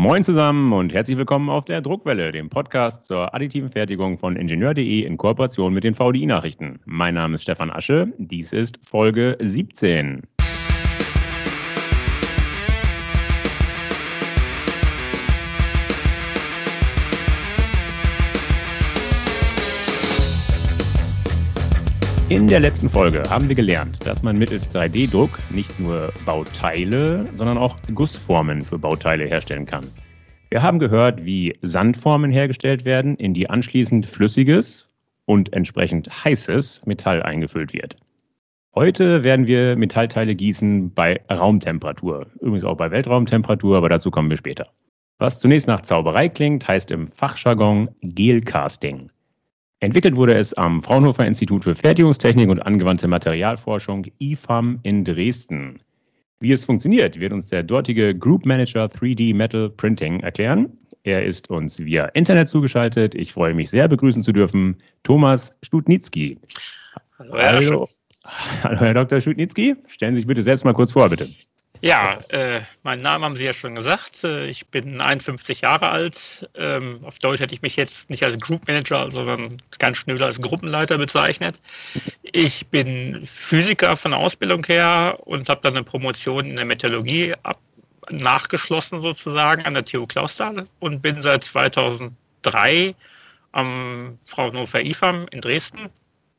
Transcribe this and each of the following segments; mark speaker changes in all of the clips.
Speaker 1: Moin zusammen und herzlich willkommen auf der Druckwelle, dem Podcast zur additiven Fertigung von Ingenieur.de in Kooperation mit den VDI-Nachrichten. Mein Name ist Stefan Asche, dies ist Folge 17. In der letzten Folge haben wir gelernt, dass man mittels 3D-Druck nicht nur Bauteile, sondern auch Gussformen für Bauteile herstellen kann. Wir haben gehört, wie Sandformen hergestellt werden, in die anschließend flüssiges und entsprechend heißes Metall eingefüllt wird. Heute werden wir Metallteile gießen bei Raumtemperatur, übrigens auch bei Weltraumtemperatur, aber dazu kommen wir später. Was zunächst nach Zauberei klingt, heißt im Fachjargon Gelcasting. Entwickelt wurde es am Fraunhofer Institut für Fertigungstechnik und angewandte Materialforschung IFAM in Dresden. Wie es funktioniert, wird uns der dortige Group Manager 3D Metal Printing erklären. Er ist uns via Internet zugeschaltet. Ich freue mich sehr, begrüßen zu dürfen Thomas Stutnitzki.
Speaker 2: Hallo, Hallo.
Speaker 1: Hallo Herr Dr. Stutnitzki. Stellen Sie sich bitte selbst mal kurz vor, bitte.
Speaker 2: Ja, äh, meinen Namen haben Sie ja schon gesagt. Äh, ich bin 51 Jahre alt. Ähm, auf Deutsch hätte ich mich jetzt nicht als Group Manager, sondern ganz schnell als Gruppenleiter bezeichnet. Ich bin Physiker von der Ausbildung her und habe dann eine Promotion in der Metallurgie ab, nachgeschlossen sozusagen an der TU Clausthal und bin seit 2003 am Fraunhofer IFAM in Dresden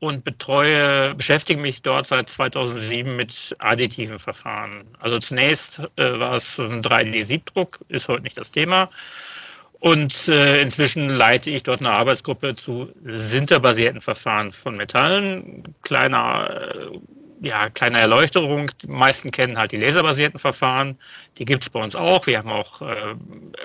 Speaker 2: und betreue, beschäftige mich dort seit 2007 mit additiven Verfahren. Also zunächst äh, war es ein 3D-Siebdruck, ist heute nicht das Thema. Und äh, inzwischen leite ich dort eine Arbeitsgruppe zu sinterbasierten Verfahren von Metallen. Kleiner, äh, ja, kleine Erleuchterung. Die meisten kennen halt die laserbasierten Verfahren. Die gibt es bei uns auch. Wir haben auch, äh,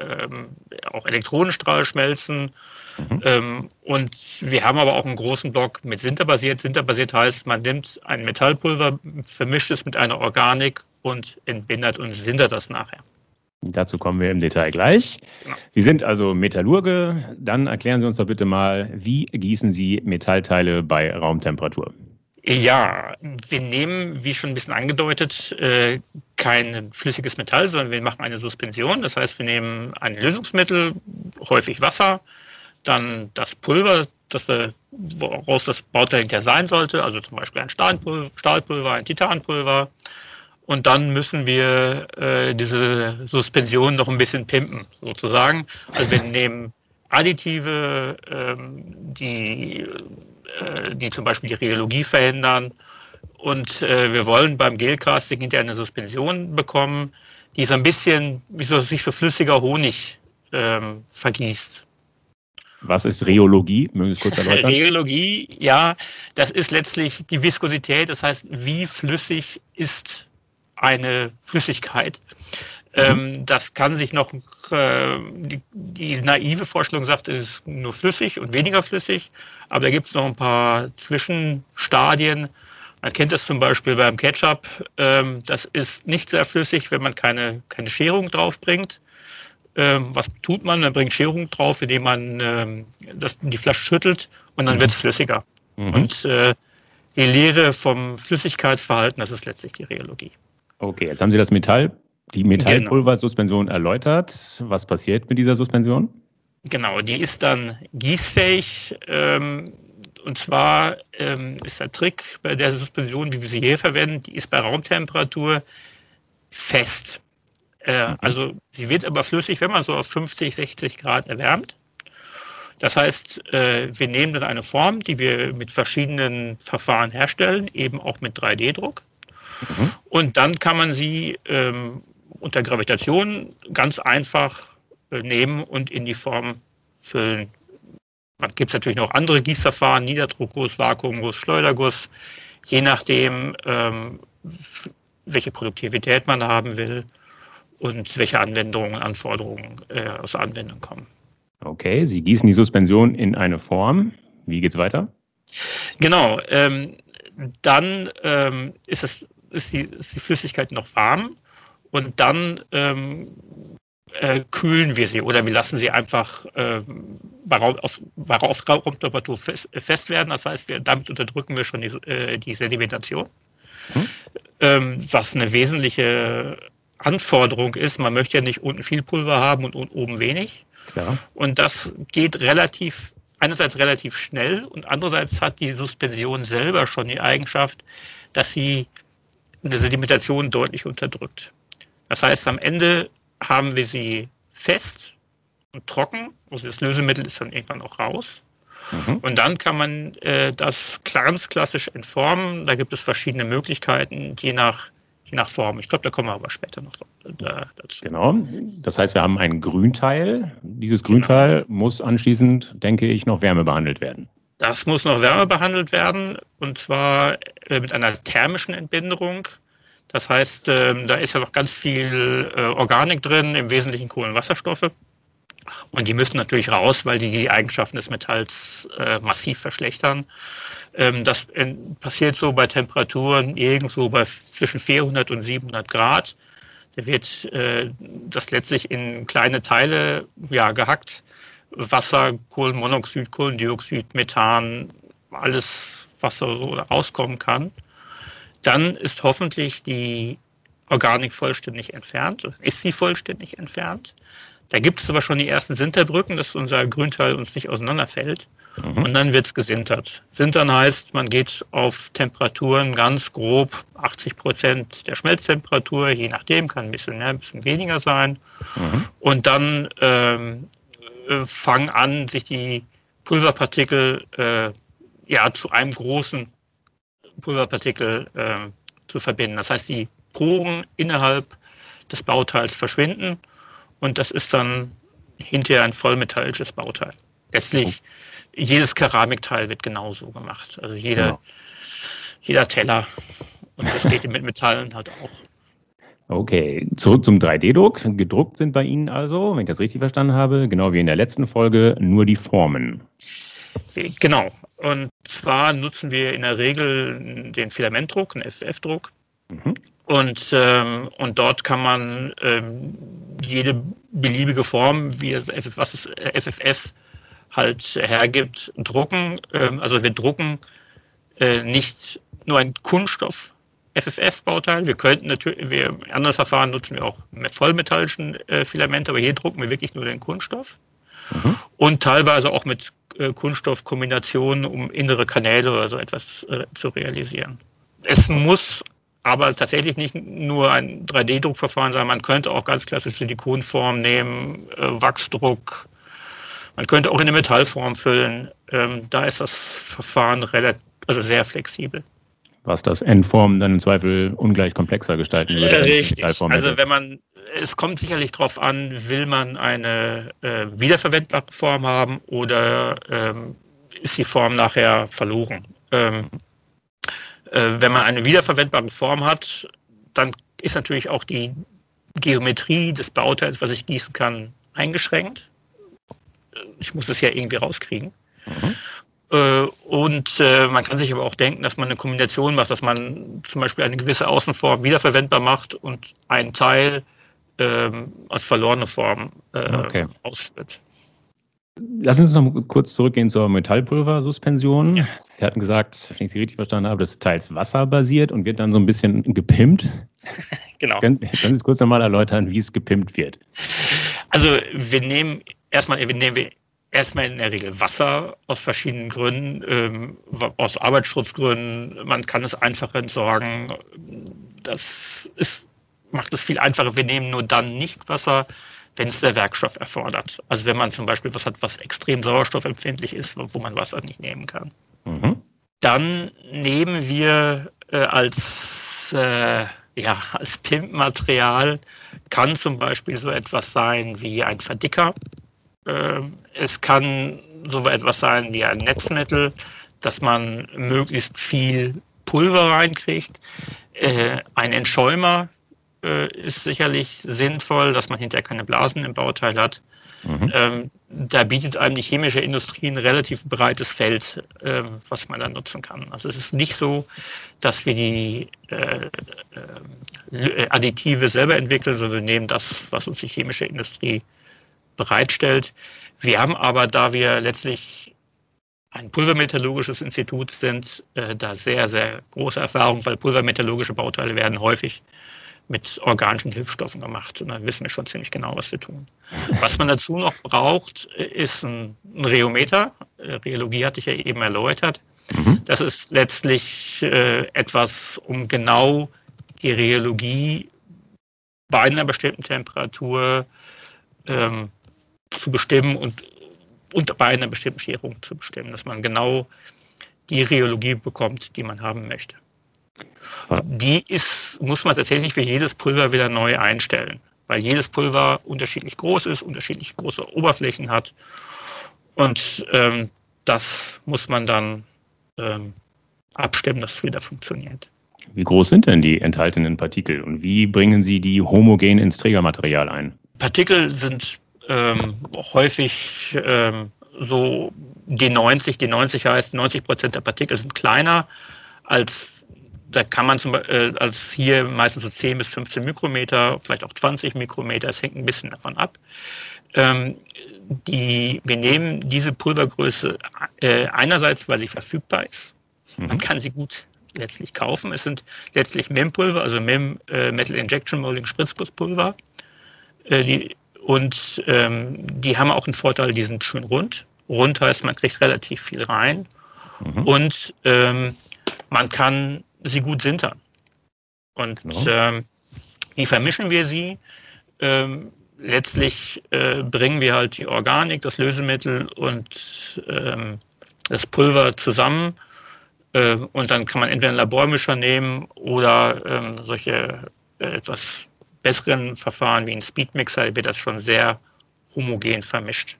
Speaker 2: ähm, auch Elektronenstrahlschmelzen Mhm. Ähm, und wir haben aber auch einen großen Block mit Sinterbasiert. Sinterbasiert heißt, man nimmt ein Metallpulver, vermischt es mit einer Organik und entbindet und sintert das nachher.
Speaker 1: Dazu kommen wir im Detail gleich. Genau. Sie sind also Metallurge. Dann erklären Sie uns doch bitte mal, wie gießen Sie Metallteile bei Raumtemperatur?
Speaker 2: Ja, wir nehmen, wie schon ein bisschen angedeutet, äh, kein flüssiges Metall, sondern wir machen eine Suspension. Das heißt, wir nehmen ein Lösungsmittel, häufig Wasser, dann das Pulver, das wir, woraus das Bauteil hinterher sein sollte, also zum Beispiel ein Stahlpulver, ein Titanpulver. Und dann müssen wir äh, diese Suspension noch ein bisschen pimpen, sozusagen. Also wir nehmen Additive, ähm, die, die zum Beispiel die Rheologie verhindern. Und äh, wir wollen beim Gelcasting hinterher eine Suspension bekommen, die so ein bisschen, wie so, sich so flüssiger Honig ähm, vergießt.
Speaker 1: Was ist Rheologie? Mögen Sie es kurz erläutern?
Speaker 2: Rheologie, ja, das ist letztlich die Viskosität, das heißt, wie flüssig ist eine Flüssigkeit. Mhm. Ähm, das kann sich noch, äh, die, die, naive Vorstellung sagt, es ist nur flüssig und weniger flüssig, aber da gibt es noch ein paar Zwischenstadien. Man kennt das zum Beispiel beim Ketchup. Ähm, das ist nicht sehr flüssig, wenn man keine, keine Scherung draufbringt. Ähm, was tut man? Man bringt Scherung drauf, indem man ähm, das, die Flasche schüttelt und dann mhm. wird es flüssiger. Mhm. Und äh, die Lehre vom Flüssigkeitsverhalten, das ist letztlich die Rheologie.
Speaker 1: Okay, jetzt haben Sie das Metall, die Metallpulversuspension genau. erläutert. Was passiert mit dieser Suspension?
Speaker 2: Genau, die ist dann gießfähig. Ähm, und zwar ähm, ist der Trick bei der Suspension, wie wir sie hier verwenden, die ist bei Raumtemperatur fest. Äh, mhm. Also sie wird aber flüssig, wenn man so auf 50, 60 Grad erwärmt. Das heißt, äh, wir nehmen dann eine Form, die wir mit verschiedenen Verfahren herstellen, eben auch mit 3D-Druck. Mhm. Und dann kann man sie ähm, unter Gravitation ganz einfach äh, nehmen und in die Form füllen. Man gibt es natürlich noch andere Gießverfahren, Niederdruckguss, Vakuumguss, Schleuderguss, je nachdem, ähm, welche Produktivität man haben will und welche Anwendungen, Anforderungen äh, aus der Anwendung kommen.
Speaker 1: Okay, Sie gießen die Suspension in eine Form. Wie geht es weiter?
Speaker 2: Genau, ähm, dann ähm, ist, es, ist, die, ist die Flüssigkeit noch warm und dann ähm, äh, kühlen wir sie oder wir lassen sie einfach äh, bei, Raum, auf, bei Raumtemperatur fest, fest, werden. Das heißt, wir, damit unterdrücken wir schon die, äh, die Sedimentation, hm. ähm, was eine wesentliche Anforderung ist, man möchte ja nicht unten viel Pulver haben und oben wenig.
Speaker 1: Klar.
Speaker 2: Und das geht relativ, einerseits relativ schnell und andererseits hat die Suspension selber schon die Eigenschaft, dass sie eine Sedimentation deutlich unterdrückt. Das heißt, am Ende haben wir sie fest und trocken, also das Lösemittel ist dann irgendwann auch raus. Mhm. Und dann kann man äh, das ganz klassisch entformen. Da gibt es verschiedene Möglichkeiten, je nach, je nach Form. Ich glaube, da kommen wir aber später noch
Speaker 1: da, dazu. Genau. Das heißt, wir haben ein Grünteil. Dieses Grünteil genau. muss anschließend, denke ich, noch wärmebehandelt werden.
Speaker 2: Das muss noch wärme behandelt werden und zwar äh, mit einer thermischen Entbinderung. Das heißt, äh, da ist ja noch ganz viel äh, Organik drin, im Wesentlichen Kohlenwasserstoffe. Und die müssen natürlich raus, weil die die Eigenschaften des Metalls äh, massiv verschlechtern. Ähm, das äh, passiert so bei Temperaturen irgendwo bei zwischen 400 und 700 Grad. Da wird das letztlich in kleine Teile ja, gehackt. Wasser, Kohlenmonoxid, Kohlendioxid, Methan, alles, was so rauskommen kann. Dann ist hoffentlich die Organik vollständig entfernt. Ist sie vollständig entfernt? Da gibt es aber schon die ersten Sinterbrücken, dass unser Grünteil uns nicht auseinanderfällt. Mhm. Und dann wird es gesintert. Sintern heißt, man geht auf Temperaturen ganz grob 80 Prozent der Schmelztemperatur, je nachdem, kann ein bisschen mehr, ein bisschen weniger sein. Mhm. Und dann ähm, äh, fangen an, sich die Pulverpartikel äh, ja, zu einem großen Pulverpartikel äh, zu verbinden. Das heißt, die Poren innerhalb des Bauteils verschwinden und das ist dann hinterher ein vollmetallisches Bauteil. Letztlich jedes Keramikteil wird genauso gemacht. Also jeder, ja. jeder Teller. Und das geht mit Metallen halt auch.
Speaker 1: Okay, zurück zum 3D-Druck. Gedruckt sind bei Ihnen also, wenn ich das richtig verstanden habe, genau wie in der letzten Folge, nur die Formen.
Speaker 2: Genau. Und zwar nutzen wir in der Regel den Filamentdruck, einen FF-Druck. Mhm. Und, ähm, und dort kann man ähm, jede beliebige Form, wie es, was es FFS halt hergibt, drucken. Ähm, also wir drucken äh, nicht nur ein Kunststoff FFS-Bauteil. Wir könnten natürlich, wir, in anderen Verfahren nutzen wir auch vollmetallischen äh, Filamente, aber hier drucken wir wirklich nur den Kunststoff. Mhm. Und teilweise auch mit äh, Kunststoffkombinationen, um innere Kanäle oder so etwas äh, zu realisieren. Es muss aber tatsächlich nicht nur ein 3D-Druckverfahren sein. Man könnte auch ganz klassisch Silikonform nehmen, äh, Wachsdruck. Man könnte auch in eine Metallform füllen. Ähm, da ist das Verfahren relativ, also sehr flexibel.
Speaker 1: Was das Endform dann im Zweifel ungleich komplexer gestalten würde.
Speaker 2: Richtig. Also wenn man, es kommt sicherlich darauf an, will man eine äh, wiederverwendbare Form haben oder ähm, ist die Form nachher verloren. Ähm, äh, wenn man eine wiederverwendbare Form hat, dann ist natürlich auch die Geometrie des Bauteils, was ich gießen kann, eingeschränkt. Ich muss es ja irgendwie rauskriegen. Mhm. Äh, und äh, man kann sich aber auch denken, dass man eine Kombination macht, dass man zum Beispiel eine gewisse Außenform wiederverwendbar macht und einen Teil ähm, als verlorene Form okay. ausführt.
Speaker 1: Lassen Sie uns noch kurz zurückgehen zur Metallpulversuspension. Ja. Sie hatten gesagt, wenn ich Sie richtig verstanden habe, das ist teils wasserbasiert und wird dann so ein bisschen gepimpt.
Speaker 2: genau.
Speaker 1: Können, können Sie es kurz nochmal erläutern, wie es gepimpt wird?
Speaker 2: Also wir nehmen erstmal, wir nehmen erstmal in der Regel Wasser aus verschiedenen Gründen, ähm, aus Arbeitsschutzgründen. Man kann es einfach entsorgen. Das ist, macht es viel einfacher. Wir nehmen nur dann nicht Wasser, wenn es der Werkstoff erfordert. Also wenn man zum Beispiel was hat, was extrem sauerstoffempfindlich ist, wo man Wasser nicht nehmen kann. Mhm. Dann nehmen wir äh, als, äh, ja, als Pimpmaterial kann zum Beispiel so etwas sein wie ein Verdicker. Äh, es kann so etwas sein wie ein Netzmittel, dass man möglichst viel Pulver reinkriegt. Äh, ein Entschäumer äh, ist sicherlich sinnvoll, dass man hinterher keine Blasen im Bauteil hat. Mhm. Ähm, da bietet einem die chemische Industrie ein relativ breites Feld, äh, was man da nutzen kann. Also es ist nicht so, dass wir die äh, äh, Additive selber entwickeln, sondern wir nehmen das, was uns die chemische Industrie bereitstellt. Wir haben aber, da wir letztlich ein pulvermetallurgisches Institut sind, äh, da sehr, sehr große Erfahrung, weil pulvermetallurgische Bauteile werden häufig mit organischen Hilfsstoffen gemacht. Und dann wissen wir schon ziemlich genau, was wir tun. Was man dazu noch braucht, ist ein, ein Rheometer. Äh, Rheologie hatte ich ja eben erläutert. Mhm. Das ist letztlich äh, etwas, um genau die Rheologie bei einer bestimmten Temperatur ähm, zu bestimmen und, und bei einer bestimmten Scherung zu bestimmen, dass man genau die Rheologie bekommt, die man haben möchte. Die ist, muss man tatsächlich für jedes Pulver wieder neu einstellen, weil jedes Pulver unterschiedlich groß ist, unterschiedlich große Oberflächen hat. Und ähm, das muss man dann ähm, abstimmen, dass es wieder funktioniert.
Speaker 1: Wie groß sind denn die enthaltenen Partikel und wie bringen Sie die homogen ins Trägermaterial ein?
Speaker 2: Partikel sind ähm, häufig ähm, so D90. D90 heißt, 90 Prozent der Partikel sind kleiner als da kann man zum Beispiel äh, als hier meistens so 10 bis 15 Mikrometer, vielleicht auch 20 Mikrometer, es hängt ein bisschen davon ab. Ähm, die, wir nehmen diese Pulvergröße äh, einerseits, weil sie verfügbar ist. Mhm. Man kann sie gut letztlich kaufen. Es sind letztlich MEM-Pulver, also MEM äh, Metal Injection Molding Spritzgusspulver. Äh, die, und ähm, die haben auch einen Vorteil, die sind schön rund. Rund heißt, man kriegt relativ viel rein. Mhm. Und ähm, man kann sie gut sintern. Und ja. ähm, wie vermischen wir sie? Ähm, letztlich äh, bringen wir halt die Organik, das Lösemittel und ähm, das Pulver zusammen. Äh, und dann kann man entweder einen Labormischer nehmen oder ähm, solche äh, etwas besseren Verfahren wie ein Speedmixer, wird das schon sehr homogen vermischt.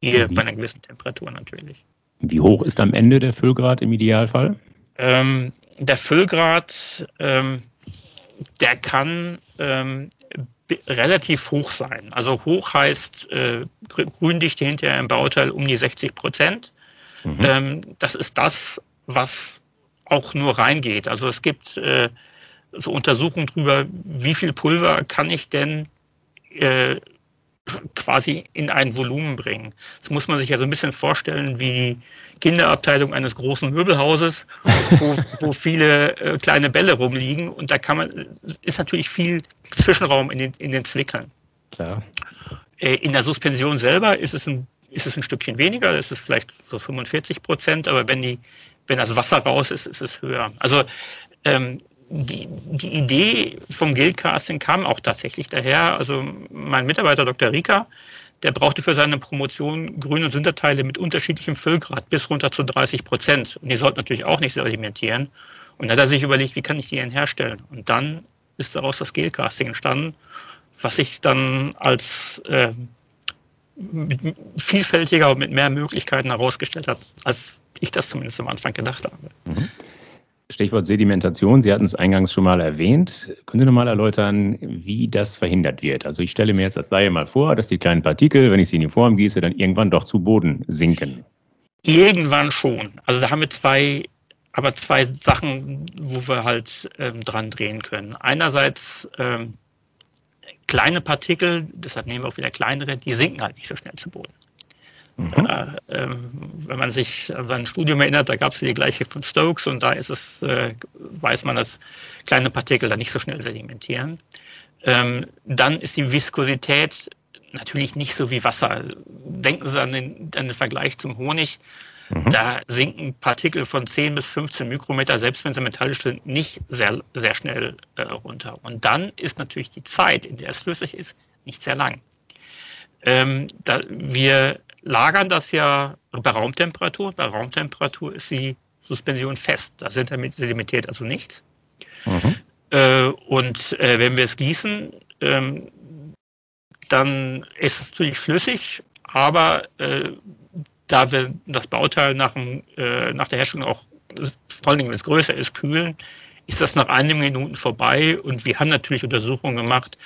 Speaker 2: Hier bei einer gewissen Temperatur natürlich.
Speaker 1: Wie hoch ist am Ende der Füllgrad im Idealfall?
Speaker 2: Ähm, der Füllgrad, ähm, der kann ähm, relativ hoch sein. Also hoch heißt äh, Gründichte hinterher im Bauteil um die 60 Prozent. Mhm. Ähm, das ist das, was auch nur reingeht. Also es gibt äh, so Untersuchungen darüber, wie viel Pulver kann ich denn äh, quasi in ein Volumen bringen. Das muss man sich ja so ein bisschen vorstellen wie die Kinderabteilung eines großen Möbelhauses, wo, wo viele äh, kleine Bälle rumliegen und da kann man, ist natürlich viel Zwischenraum in den, in den Zwickeln. Klar. Äh, in der Suspension selber ist es ein, ist es ein Stückchen weniger, das ist vielleicht so 45 Prozent, aber wenn die, wenn das Wasser raus ist, ist es höher. Also ähm, die, die Idee vom Guildcasting kam auch tatsächlich daher. Also mein Mitarbeiter Dr. Rika, der brauchte für seine Promotion grüne Sinterteile mit unterschiedlichem Füllgrad bis runter zu 30 Prozent. Und die sollten natürlich auch nicht sedimentieren. Und dann hat er sich überlegt, wie kann ich die denn herstellen? Und dann ist daraus das Gelcasting entstanden, was sich dann als äh, vielfältiger und mit mehr Möglichkeiten herausgestellt hat, als ich das zumindest am Anfang gedacht habe. Mhm.
Speaker 1: Stichwort Sedimentation, Sie hatten es eingangs schon mal erwähnt. Können Sie noch mal erläutern, wie das verhindert wird? Also ich stelle mir jetzt als Laie mal vor, dass die kleinen Partikel, wenn ich sie in die Form gieße, dann irgendwann doch zu Boden sinken.
Speaker 2: Irgendwann schon. Also da haben wir zwei, aber zwei Sachen, wo wir halt ähm, dran drehen können. Einerseits ähm, kleine Partikel, deshalb nehmen wir auch wieder kleinere, die sinken halt nicht so schnell zu Boden. Mhm. Äh, ähm, wenn man sich an sein Studium erinnert, da gab es die gleiche von Stokes und da ist es, äh, weiß man, dass kleine Partikel da nicht so schnell sedimentieren. Ähm, dann ist die Viskosität natürlich nicht so wie Wasser. Denken Sie an den, an den Vergleich zum Honig. Mhm. Da sinken Partikel von 10 bis 15 Mikrometer, selbst wenn sie metallisch sind, nicht sehr, sehr schnell äh, runter. Und dann ist natürlich die Zeit, in der es flüssig ist, nicht sehr lang. Ähm, da wir lagern das ja bei Raumtemperatur. Bei Raumtemperatur ist die Suspension fest. Da sedimentiert also nichts. Mhm. Äh, und äh, wenn wir es gießen, ähm, dann ist es natürlich flüssig, aber äh, da wir das Bauteil nach, dem, äh, nach der Herstellung auch, vor allem wenn es größer ist, kühlen, ist das nach einigen Minuten vorbei. Und wir haben natürlich Untersuchungen gemacht,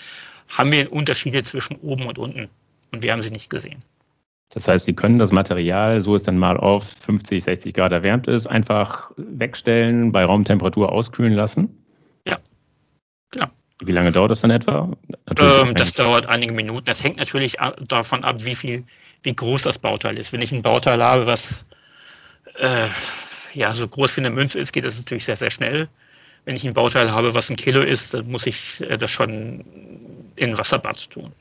Speaker 2: haben wir Unterschiede zwischen oben und unten. Und wir haben sie nicht gesehen.
Speaker 1: Das heißt, Sie können das Material, so es dann mal auf 50, 60 Grad erwärmt ist, einfach wegstellen, bei Raumtemperatur auskühlen lassen?
Speaker 2: Ja,
Speaker 1: genau. Wie lange dauert das dann etwa?
Speaker 2: Ähm, das dauert einige Minuten. Das hängt natürlich davon ab, wie viel, wie groß das Bauteil ist. Wenn ich ein Bauteil habe, was äh, ja so groß wie eine Münze ist, geht das natürlich sehr, sehr schnell. wenn ich ein Bauteil habe, was ein Kilo ist, dann muss ich äh, das schon in Wasserbad tun.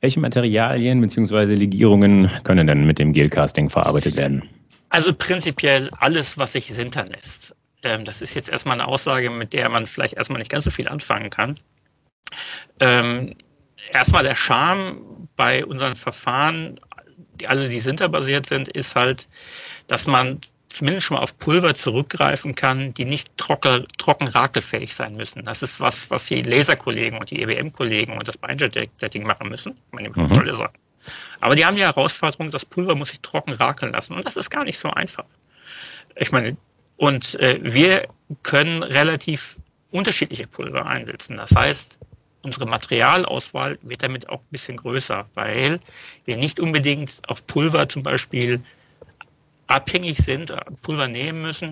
Speaker 1: Welche Materialien bzw. Legierungen können denn mit dem Gelcasting verarbeitet werden?
Speaker 2: Also prinzipiell alles, was sich sintern lässt. Ähm, das ist jetzt erstmal eine Aussage, mit der man vielleicht erstmal nicht ganz so viel anfangen kann. Ähm, erstmal der Charme bei unseren Verfahren, die alle, die sinterbasiert sind, ist halt, dass man zumindest schon mal auf Pulver zurückgreifen kann, die nicht trocken, trocken rakelfähig sein müssen. Das ist was, was die Laserkollegen und die EWM-Kollegen und das Binder-Setting machen müssen. Meine mhm. tolle Sache. Aber die haben die Herausforderung, das Pulver muss sich trocken rakeln lassen. Und das ist gar nicht so einfach. Ich meine, und äh, wir können relativ unterschiedliche Pulver einsetzen. Das heißt, unsere Materialauswahl wird damit auch ein bisschen größer, weil wir nicht unbedingt auf Pulver zum Beispiel abhängig sind, Pulver nehmen müssen,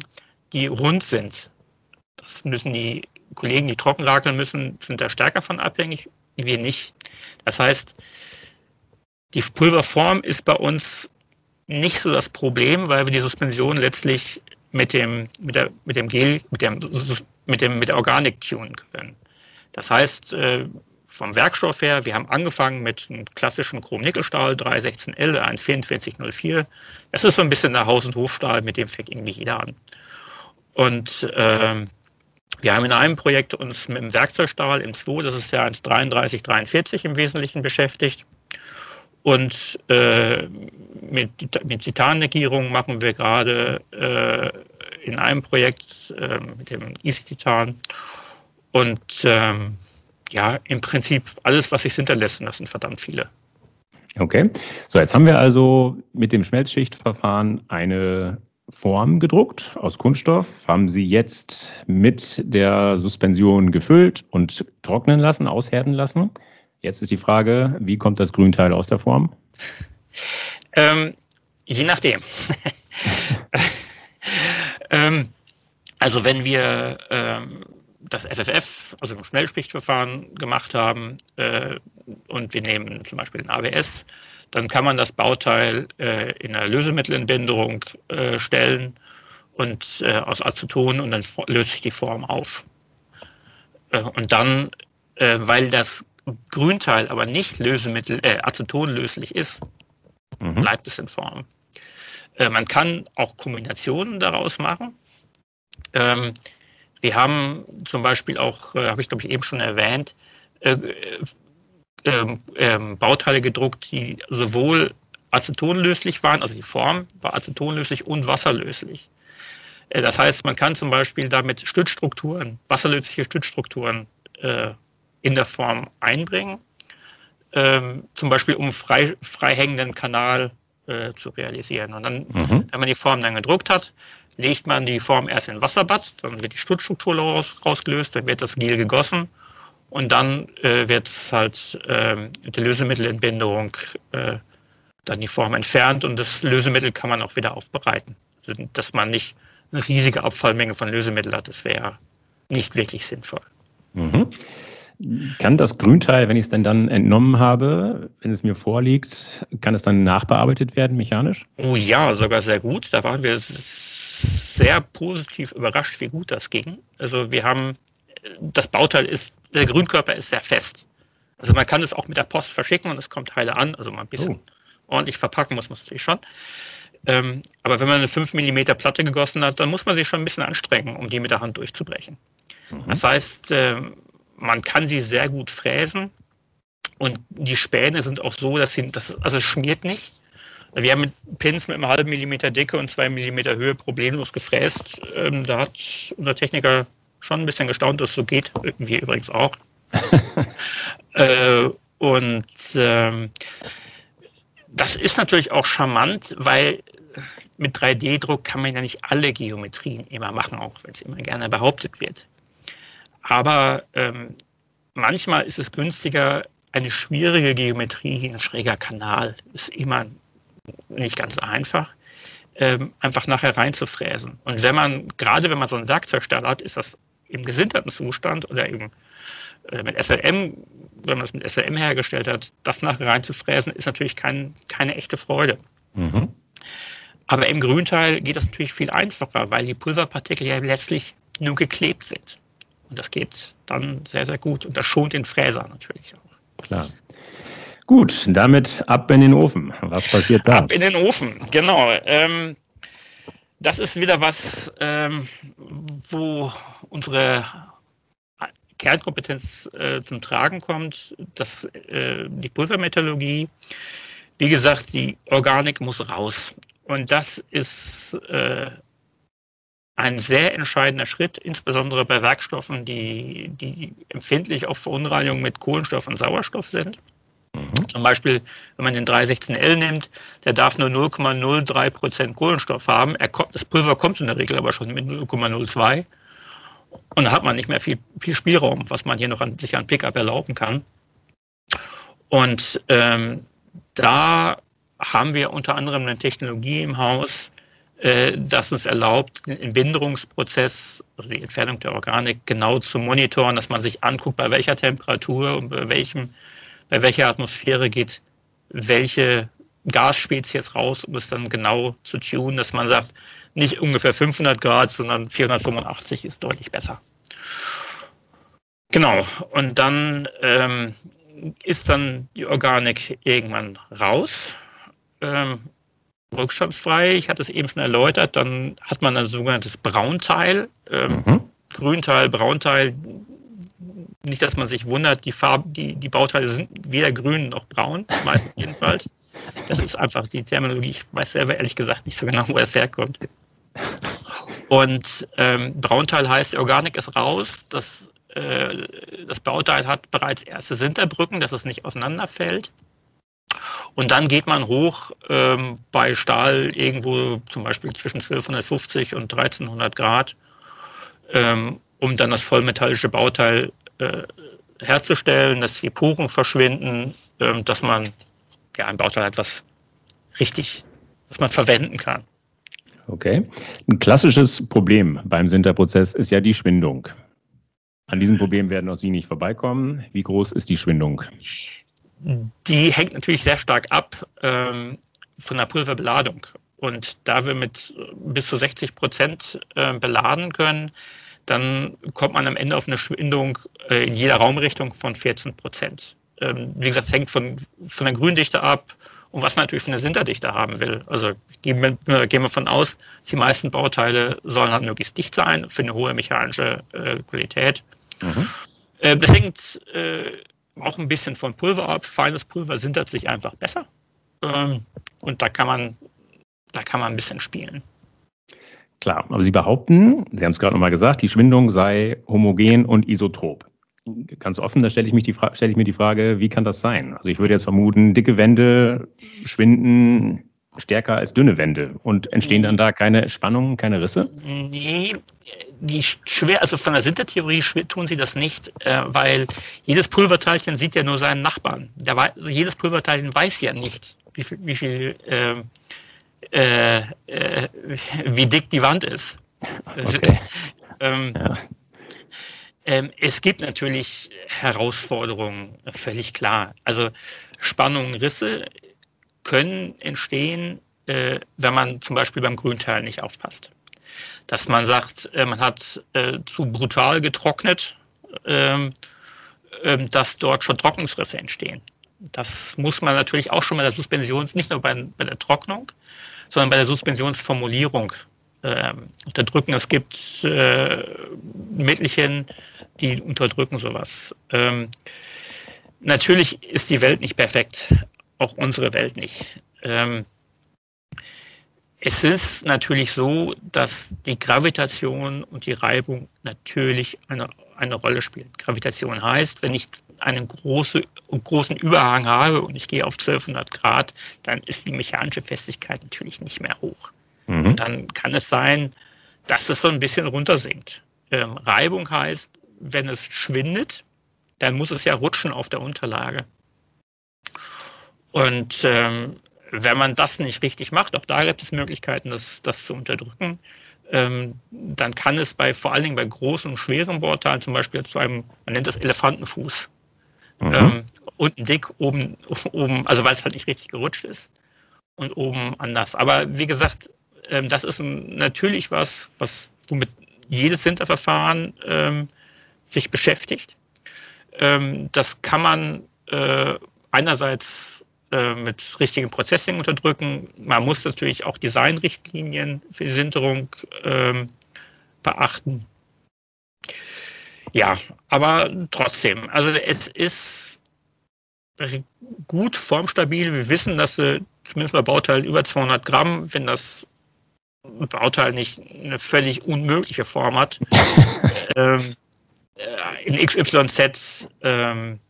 Speaker 2: die rund sind. Das müssen die Kollegen, die trocken rakeln müssen, sind da stärker von abhängig, wir nicht. Das heißt, die Pulverform ist bei uns nicht so das Problem, weil wir die Suspension letztlich mit dem, mit der, mit dem Gel, mit, dem, mit, dem, mit der Organik tunen können. Das heißt, äh, vom Werkstoff her, wir haben angefangen mit einem klassischen Chrom-Nickelstahl 316L 14404. Das ist so ein bisschen der Haus- und Hofstahl, mit dem fängt irgendwie jeder an. Und ähm, wir haben in einem Projekt uns mit dem Werkzeugstahl im 2, das ist der 13343 im Wesentlichen beschäftigt. Und äh, mit, mit Titanlegierung machen wir gerade äh, in einem Projekt äh, mit dem Easy Titan. Und ähm, ja, im Prinzip alles, was sich hinterlässt, das sind verdammt viele.
Speaker 1: Okay, so jetzt haben wir also mit dem Schmelzschichtverfahren eine Form gedruckt aus Kunststoff, haben sie jetzt mit der Suspension gefüllt und trocknen lassen, aushärten lassen. Jetzt ist die Frage, wie kommt das Grünteil aus der Form?
Speaker 2: Ähm, je nachdem. ähm, also wenn wir ähm, das FFF, also ein Schnellsprichverfahren gemacht haben äh, und wir nehmen zum Beispiel ein ABS, dann kann man das Bauteil äh, in einer Lösemittelentbindung äh, stellen und äh, aus Aceton und dann löst sich die Form auf. Äh, und dann, äh, weil das Grünteil aber nicht Lösemittel, acetonlöslich ist, mhm. bleibt es in Form. Man kann auch Kombinationen daraus machen. Ähm, wir haben zum Beispiel auch, äh, habe ich glaube ich eben schon erwähnt, äh, ähm, ähm, Bauteile gedruckt, die sowohl acetonlöslich waren, also die Form war acetonlöslich und wasserlöslich. Äh, das heißt, man kann zum Beispiel damit Stützstrukturen, wasserlösliche Stützstrukturen äh, in der Form einbringen, ähm, zum Beispiel um frei, frei hängenden Kanal äh, zu realisieren. Und dann, mhm. wenn man die Form dann gedruckt hat, legt man die Form erst in Wasserbad, dann wird die Stutzstruktur raus, rausgelöst, dann wird das Gel gegossen und dann äh, wird halt äh, die Lösemittelentbindung äh, dann die Form entfernt und das Lösemittel kann man auch wieder aufbereiten. Also, dass man nicht eine riesige Abfallmenge von Lösemittel hat, das wäre nicht wirklich sinnvoll.
Speaker 1: Mhm. Kann das Grünteil, wenn ich es denn dann entnommen habe, wenn es mir vorliegt, kann es dann nachbearbeitet werden, mechanisch?
Speaker 2: Oh ja, sogar sehr gut. Da waren wir sehr positiv überrascht, wie gut das ging. Also wir haben, das Bauteil ist, der Grünkörper ist sehr fest. Also man kann es auch mit der Post verschicken und es kommt heile an. Also mal ein bisschen oh. ordentlich verpacken muss man es natürlich schon. Ähm, aber wenn man eine 5 mm Platte gegossen hat, dann muss man sich schon ein bisschen anstrengen, um die mit der Hand durchzubrechen. Mhm. Das heißt, ähm, man kann sie sehr gut fräsen und die Späne sind auch so, dass sie, das, also es schmiert nicht. Wir haben mit Pins mit einem halben Millimeter Dicke und zwei Millimeter Höhe problemlos gefräst. Ähm, da hat unser Techniker schon ein bisschen gestaunt, dass es so geht. Wir übrigens auch. äh, und ähm, das ist natürlich auch charmant, weil mit 3D-Druck kann man ja nicht alle Geometrien immer machen, auch wenn es immer gerne behauptet wird. Aber ähm, manchmal ist es günstiger, eine schwierige Geometrie wie ein schräger Kanal ist immer nicht ganz einfach, ähm, einfach nachher reinzufräsen. Und wenn man, gerade wenn man so einen Werkzeugstahl hat, ist das im gesinterten Zustand oder eben äh, mit SLM, wenn man es mit SLM hergestellt hat, das nachher reinzufräsen, ist natürlich kein, keine echte Freude. Mhm. Aber im Grünteil geht das natürlich viel einfacher, weil die Pulverpartikel ja letztlich nur geklebt sind. Und das geht dann sehr, sehr gut. Und das schont den Fräser natürlich auch.
Speaker 1: Klar. Gut, damit ab in den Ofen. Was passiert da?
Speaker 2: Ab in den Ofen, genau. Ähm, das ist wieder was, ähm, wo unsere Kernkompetenz äh, zum Tragen kommt, das, äh, die Pulvermetallurgie. Wie gesagt, die Organik muss raus. Und das ist äh, ein sehr entscheidender Schritt, insbesondere bei Werkstoffen, die, die empfindlich auf Verunreinigungen mit Kohlenstoff und Sauerstoff sind. Mhm. Zum Beispiel, wenn man den 316L nimmt, der darf nur 0,03 Prozent Kohlenstoff haben. Kommt, das Pulver kommt in der Regel aber schon mit 0,02. Und da hat man nicht mehr viel, viel Spielraum, was man hier noch an, sich an Pickup erlauben kann. Und ähm, da haben wir unter anderem eine Technologie im Haus, das es erlaubt, den Entbinderungsprozess, also die Entfernung der Organik, genau zu monitoren, dass man sich anguckt, bei welcher Temperatur und bei, welchem, bei welcher Atmosphäre geht welche Gasspezies raus, um es dann genau zu tunen, dass man sagt, nicht ungefähr 500 Grad, sondern 485 ist deutlich besser. Genau, und dann ähm, ist dann die Organik irgendwann raus. Ähm, rückstandsfrei. Ich hatte es eben schon erläutert. Dann hat man ein sogenanntes Braunteil. Ähm, mhm. Grünteil, Braunteil. Nicht, dass man sich wundert, die, Farbe, die, die Bauteile sind weder grün noch braun, meistens jedenfalls. Das ist einfach die Terminologie. Ich weiß selber ehrlich gesagt nicht so genau, wo das herkommt. Und ähm, Braunteil heißt, die Organik ist raus. Das, äh, das Bauteil hat bereits erste Sinterbrücken, dass es nicht auseinanderfällt. Und dann geht man hoch ähm, bei Stahl irgendwo zum Beispiel zwischen 1250 und 1300 Grad, ähm, um dann das vollmetallische Bauteil äh, herzustellen, dass die Poren verschwinden, ähm, dass man ja ein Bauteil hat, was richtig, was man verwenden kann.
Speaker 1: Okay. Ein klassisches Problem beim Sinterprozess ist ja die Schwindung. An diesem Problem werden auch Sie nicht vorbeikommen. Wie groß ist die Schwindung?
Speaker 2: Die hängt natürlich sehr stark ab ähm, von der Pulverbeladung. Und da wir mit bis zu 60 Prozent äh, beladen können, dann kommt man am Ende auf eine Schwindung äh, in jeder Raumrichtung von 14 Prozent. Ähm, wie gesagt, es hängt von, von der Gründichte ab und was man natürlich von der Sinterdichte haben will. Also gehen wir, gehen wir von aus, die meisten Bauteile sollen halt möglichst dicht sein für eine hohe mechanische äh, Qualität. Mhm. Äh, das hängt äh, auch ein bisschen von Pulver ab. Feines Pulver sintert sich einfach besser. Ähm, und da kann man, da kann man ein bisschen spielen.
Speaker 1: Klar, aber Sie behaupten, Sie haben es gerade nochmal gesagt, die Schwindung sei homogen und isotrop. Ganz offen, da stelle ich, mich die stelle ich mir die Frage, wie kann das sein? Also ich würde jetzt vermuten, dicke Wände schwinden stärker als dünne Wände und entstehen dann da keine Spannungen, keine Risse?
Speaker 2: Nee, die schwer, also von der Sintertheorie tun sie das nicht, äh, weil jedes Pulverteilchen sieht ja nur seinen Nachbarn. Der, also jedes Pulverteilchen weiß ja nicht, wie viel, wie, viel äh, äh, äh wie dick die Wand ist. Okay. ähm, ja. ähm, es gibt natürlich Herausforderungen, völlig klar. Also Spannungen, Risse können entstehen, äh, wenn man zum Beispiel beim Grünteil nicht aufpasst. Dass man sagt, äh, man hat äh, zu brutal getrocknet, ähm, ähm, dass dort schon Trocknungsrisse entstehen. Das muss man natürlich auch schon bei der Suspensions, nicht nur bei, bei der Trocknung, sondern bei der Suspensionsformulierung ähm, unterdrücken. Es gibt äh, Mittelchen, die unterdrücken sowas. Ähm, natürlich ist die Welt nicht perfekt, auch unsere Welt nicht. Ähm, es ist natürlich so, dass die Gravitation und die Reibung natürlich eine, eine Rolle spielen. Gravitation heißt, wenn ich einen große, großen Überhang habe und ich gehe auf 1200 Grad, dann ist die mechanische Festigkeit natürlich nicht mehr hoch. Mhm. Und dann kann es sein, dass es so ein bisschen runtersinkt. Ähm, Reibung heißt, wenn es schwindet, dann muss es ja rutschen auf der Unterlage. Und ähm, wenn man das nicht richtig macht, auch da gibt es Möglichkeiten, das, das zu unterdrücken, ähm, dann kann es bei vor allen Dingen bei großen und schweren Bordteilen zum Beispiel zu einem, man nennt das Elefantenfuß, mhm. ähm, unten dick, oben, oben, also weil es halt nicht richtig gerutscht ist und oben anders. Aber wie gesagt, ähm, das ist ein, natürlich was, was womit jedes Sinterverfahren ähm, sich beschäftigt. Ähm, das kann man äh, einerseits äh, mit richtigem Processing unterdrücken. Man muss natürlich auch Designrichtlinien für die Sinterung ähm, beachten. Ja, aber trotzdem, also es ist gut formstabil. Wir wissen, dass wir zumindest bei Bauteilen über 200 Gramm, wenn das Bauteil nicht eine völlig unmögliche Form hat, ähm, äh, in XYZ ähm,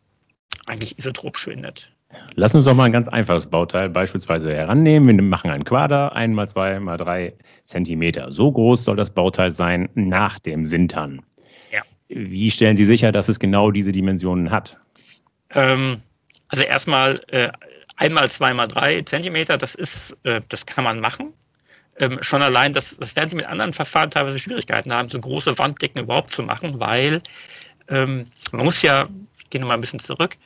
Speaker 2: eigentlich isotrop schwindet.
Speaker 1: Lass uns doch mal ein ganz einfaches Bauteil beispielsweise herannehmen. Wir machen einen Quader, 1 mal 2 mal 3 Zentimeter. So groß soll das Bauteil sein nach dem Sintern. Ja. Wie stellen Sie sicher, dass es genau diese Dimensionen hat?
Speaker 2: Ähm, also erstmal äh, einmal zwei mal drei Zentimeter, das ist, äh, das kann man machen. Ähm, schon allein, das, das werden Sie mit anderen Verfahren teilweise Schwierigkeiten haben, so große Wanddecken überhaupt zu machen, weil ähm, man muss ja, ich gehe nochmal ein bisschen zurück,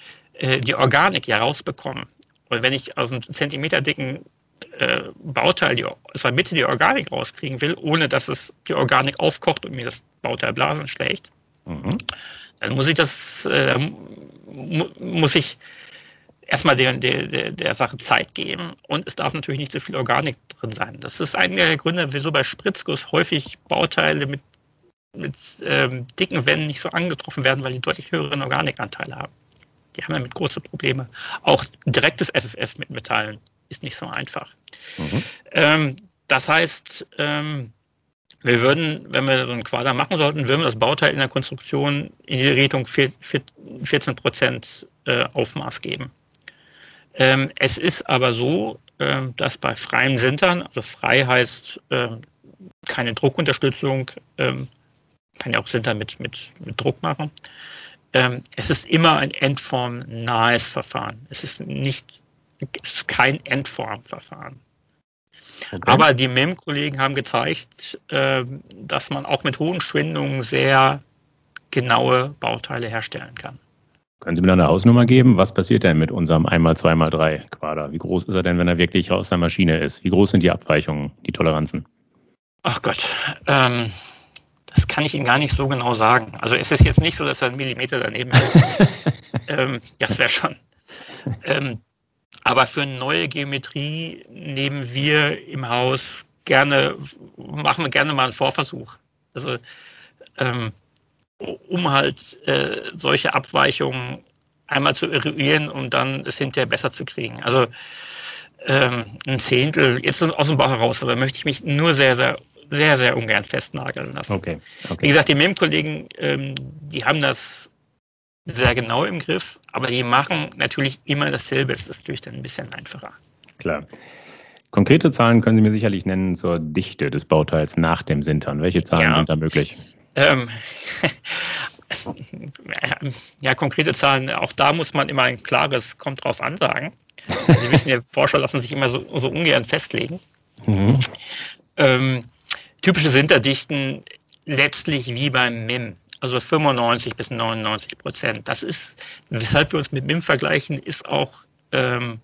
Speaker 2: äh, die Organik ja rausbekommen. Und wenn ich aus einem Zentimeter dicken äh, Bauteil die, aus der Mitte die Organik rauskriegen will, ohne dass es die Organik aufkocht und mir das Bauteil Blasen schlägt, mhm. dann muss ich das, äh, mu muss ich erstmal der, der, der Sache Zeit geben und es darf natürlich nicht so viel Organik drin sein. Das ist einer der Gründe, wieso bei Spritzguss häufig Bauteile mit, mit ähm, dicken Wänden nicht so angetroffen werden, weil die deutlich höheren Organikanteile haben. Die haben damit große Probleme. Auch direktes FFF mit Metallen ist nicht so einfach. Mhm. Ähm, das heißt, ähm, wir würden, wenn wir so einen Quader machen sollten, würden wir das Bauteil in der Konstruktion in die Richtung 14 Prozent äh, Aufmaß geben. Ähm, es ist aber so, äh, dass bei freiem Sintern, also frei heißt äh, keine Druckunterstützung, ähm, kann ja auch Sintern mit, mit, mit Druck machen. Ähm, es ist immer ein endformnahes Verfahren. Es ist nicht, es ist kein Endformverfahren. Okay. Aber die MEM-Kollegen haben gezeigt, äh, dass man auch mit hohen Schwindungen sehr genaue Bauteile herstellen kann.
Speaker 1: Können Sie mir da eine Hausnummer geben? Was passiert denn mit unserem 1x2x3 Quader? Wie groß ist er denn, wenn er wirklich aus der Maschine ist? Wie groß sind die Abweichungen, die Toleranzen?
Speaker 2: Ach Gott, ähm, das kann ich Ihnen gar nicht so genau sagen. Also es ist jetzt nicht so, dass er einen Millimeter daneben ist. ähm, das wäre schon. Ähm, aber für neue Geometrie nehmen wir im Haus gerne, machen wir gerne mal einen Vorversuch. Also ähm, um halt äh, solche Abweichungen einmal zu eruieren und dann es hinterher besser zu kriegen. Also ähm, ein Zehntel, jetzt aus dem Bauch heraus, aber möchte ich mich nur sehr, sehr, sehr, sehr ungern festnageln lassen. Okay. okay. Wie gesagt, die MEM-Kollegen, ähm, die haben das sehr genau im Griff, aber die machen natürlich immer dasselbe. Es ist natürlich dann ein bisschen einfacher.
Speaker 1: Klar. Konkrete Zahlen können Sie mir sicherlich nennen zur Dichte des Bauteils nach dem Sintern. Welche Zahlen ja. sind da möglich? Ähm,
Speaker 2: ja, konkrete Zahlen, auch da muss man immer ein klares kommt drauf an sagen. Sie wissen ja, Forscher lassen sich immer so, so ungern festlegen. Mhm. Ähm, typische Sinterdichten letztlich wie beim MIM, also 95 bis 99 Prozent. Das ist, weshalb wir uns mit MIM vergleichen, ist auch ähm,